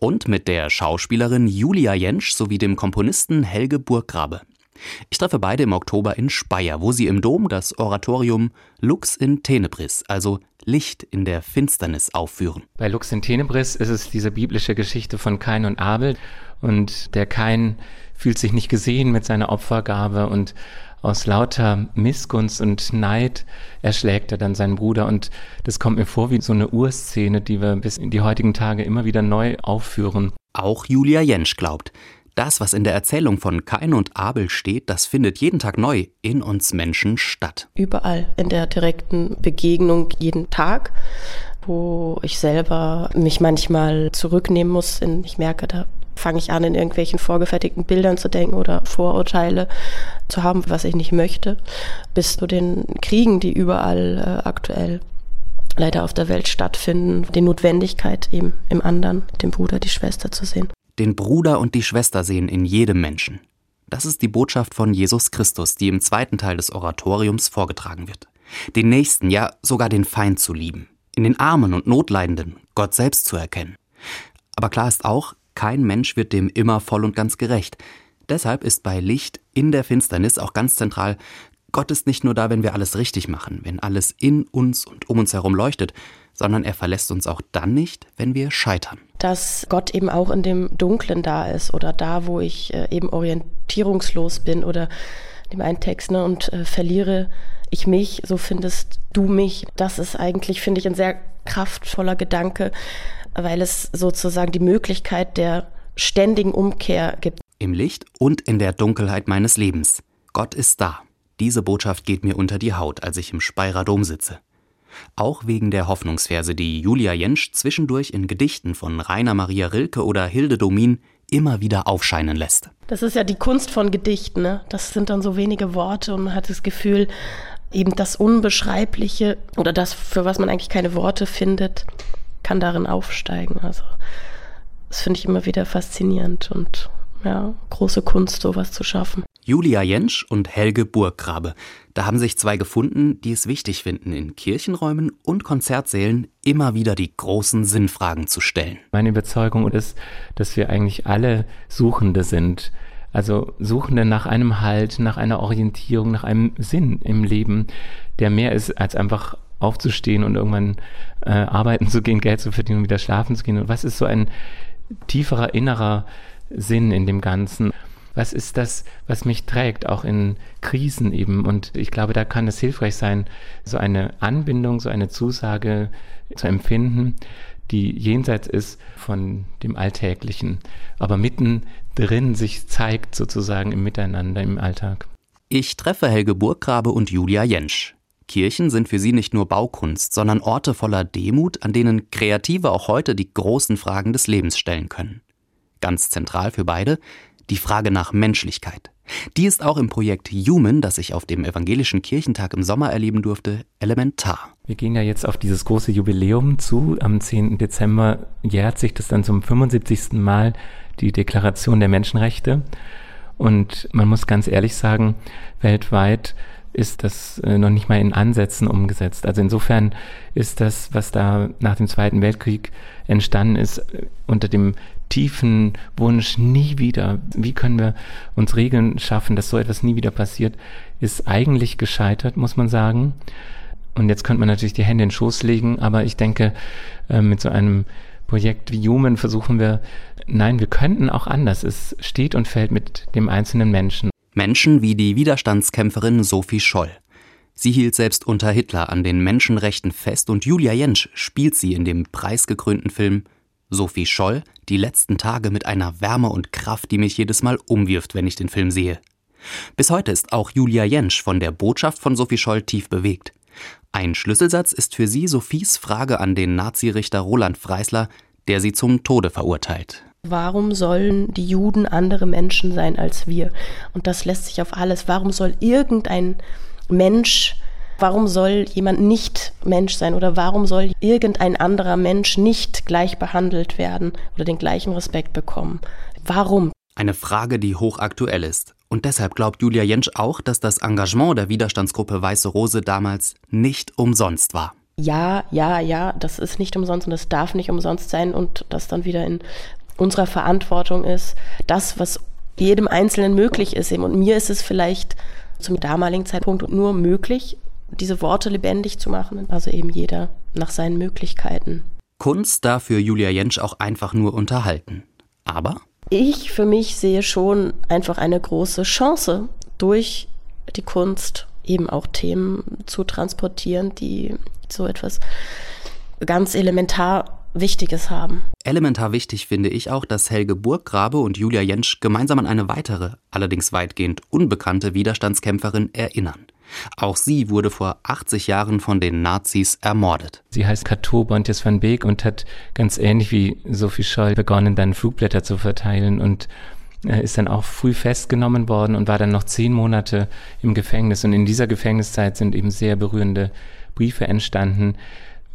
und mit der Schauspielerin Julia Jentsch sowie dem Komponisten Helge Burggrabe. Ich treffe beide im Oktober in Speyer, wo sie im Dom das Oratorium Lux in Tenebris, also Licht in der Finsternis, aufführen. Bei Lux in Tenebris ist es diese biblische Geschichte von Kain und Abel. Und der Kain fühlt sich nicht gesehen mit seiner Opfergabe und aus lauter Missgunst und Neid erschlägt er dann seinen Bruder. Und das kommt mir vor wie so eine Urszene, die wir bis in die heutigen Tage immer wieder neu aufführen. Auch Julia Jentsch glaubt, das, was in der Erzählung von Kain und Abel steht, das findet jeden Tag neu in uns Menschen statt. Überall in der direkten Begegnung jeden Tag, wo ich selber mich manchmal zurücknehmen muss. In, ich merke, da fange ich an, in irgendwelchen vorgefertigten Bildern zu denken oder Vorurteile zu haben, was ich nicht möchte, bis zu den Kriegen, die überall äh, aktuell leider auf der Welt stattfinden, die Notwendigkeit eben im anderen, dem Bruder, die Schwester zu sehen. Den Bruder und die Schwester sehen in jedem Menschen. Das ist die Botschaft von Jesus Christus, die im zweiten Teil des Oratoriums vorgetragen wird. Den Nächsten, ja sogar den Feind zu lieben, in den Armen und Notleidenden Gott selbst zu erkennen. Aber klar ist auch, kein Mensch wird dem immer voll und ganz gerecht. Deshalb ist bei Licht in der Finsternis auch ganz zentral, Gott ist nicht nur da, wenn wir alles richtig machen, wenn alles in uns und um uns herum leuchtet, sondern er verlässt uns auch dann nicht, wenn wir scheitern. Dass Gott eben auch in dem Dunklen da ist oder da, wo ich äh, eben orientierungslos bin oder dem einen Text ne, und äh, verliere ich mich, so findest du mich. Das ist eigentlich, finde ich, ein sehr kraftvoller Gedanke, weil es sozusagen die Möglichkeit der ständigen Umkehr gibt. Im Licht und in der Dunkelheit meines Lebens. Gott ist da. Diese Botschaft geht mir unter die Haut, als ich im Speyerer Dom sitze. Auch wegen der Hoffnungsverse, die Julia Jentsch zwischendurch in Gedichten von Rainer Maria Rilke oder Hilde Domin immer wieder aufscheinen lässt. Das ist ja die Kunst von Gedichten. Ne? Das sind dann so wenige Worte und man hat das Gefühl, eben das Unbeschreibliche oder das, für was man eigentlich keine Worte findet, kann darin aufsteigen. Also das finde ich immer wieder faszinierend und ja, große Kunst, sowas zu schaffen. Julia Jentsch und Helge Burggrabe. Da haben sich zwei gefunden, die es wichtig finden, in Kirchenräumen und Konzertsälen immer wieder die großen Sinnfragen zu stellen. Meine Überzeugung ist, dass wir eigentlich alle Suchende sind. Also Suchende nach einem Halt, nach einer Orientierung, nach einem Sinn im Leben, der mehr ist als einfach aufzustehen und irgendwann äh, arbeiten zu gehen, Geld zu verdienen und wieder schlafen zu gehen. Und was ist so ein tieferer innerer Sinn in dem Ganzen? Was ist das, was mich trägt, auch in Krisen eben? Und ich glaube, da kann es hilfreich sein, so eine Anbindung, so eine Zusage zu empfinden, die jenseits ist von dem Alltäglichen, aber mittendrin sich zeigt sozusagen im Miteinander, im Alltag. Ich treffe Helge Burggrabe und Julia Jentsch. Kirchen sind für sie nicht nur Baukunst, sondern Orte voller Demut, an denen Kreative auch heute die großen Fragen des Lebens stellen können. Ganz zentral für beide die Frage nach Menschlichkeit. Die ist auch im Projekt Human, das ich auf dem Evangelischen Kirchentag im Sommer erleben durfte, elementar. Wir gehen ja jetzt auf dieses große Jubiläum zu. Am 10. Dezember jährt sich das dann zum 75. Mal die Deklaration der Menschenrechte. Und man muss ganz ehrlich sagen, weltweit ist das äh, noch nicht mal in Ansätzen umgesetzt. Also insofern ist das, was da nach dem Zweiten Weltkrieg entstanden ist, äh, unter dem tiefen Wunsch, nie wieder, wie können wir uns Regeln schaffen, dass so etwas nie wieder passiert, ist eigentlich gescheitert, muss man sagen. Und jetzt könnte man natürlich die Hände in den Schoß legen, aber ich denke, äh, mit so einem Projekt wie Human versuchen wir, nein, wir könnten auch anders. Es steht und fällt mit dem einzelnen Menschen. Menschen wie die Widerstandskämpferin Sophie Scholl. Sie hielt selbst unter Hitler an den Menschenrechten fest und Julia Jentsch spielt sie in dem preisgekrönten Film Sophie Scholl die letzten Tage mit einer Wärme und Kraft, die mich jedes Mal umwirft, wenn ich den Film sehe. Bis heute ist auch Julia Jentsch von der Botschaft von Sophie Scholl tief bewegt. Ein Schlüsselsatz ist für sie Sophies Frage an den Nazirichter Roland Freisler, der sie zum Tode verurteilt. Warum sollen die Juden andere Menschen sein als wir? Und das lässt sich auf alles. Warum soll irgendein Mensch, warum soll jemand nicht Mensch sein oder warum soll irgendein anderer Mensch nicht gleich behandelt werden oder den gleichen Respekt bekommen? Warum? Eine Frage, die hochaktuell ist. Und deshalb glaubt Julia Jentsch auch, dass das Engagement der Widerstandsgruppe Weiße Rose damals nicht umsonst war ja, ja, ja, das ist nicht umsonst und das darf nicht umsonst sein und das dann wieder in unserer Verantwortung ist, das, was jedem Einzelnen möglich ist. Und mir ist es vielleicht zum damaligen Zeitpunkt nur möglich, diese Worte lebendig zu machen. Also eben jeder nach seinen Möglichkeiten. Kunst darf für Julia Jentsch auch einfach nur unterhalten. Aber? Ich für mich sehe schon einfach eine große Chance, durch die Kunst eben auch Themen zu transportieren, die so etwas ganz elementar Wichtiges haben. Elementar wichtig finde ich auch, dass Helge Burggrabe und Julia Jentsch gemeinsam an eine weitere, allerdings weitgehend unbekannte Widerstandskämpferin erinnern. Auch sie wurde vor 80 Jahren von den Nazis ermordet. Sie heißt Kato Bontjes van Beek und hat ganz ähnlich wie Sophie Scholl begonnen, dann Flugblätter zu verteilen und äh, ist dann auch früh festgenommen worden und war dann noch zehn Monate im Gefängnis. Und in dieser Gefängniszeit sind eben sehr berührende Briefe entstanden,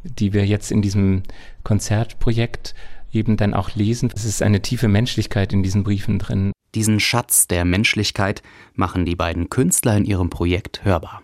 die wir jetzt in diesem Konzertprojekt eben dann auch lesen. Es ist eine tiefe Menschlichkeit in diesen Briefen drin. Diesen Schatz der Menschlichkeit machen die beiden Künstler in ihrem Projekt hörbar.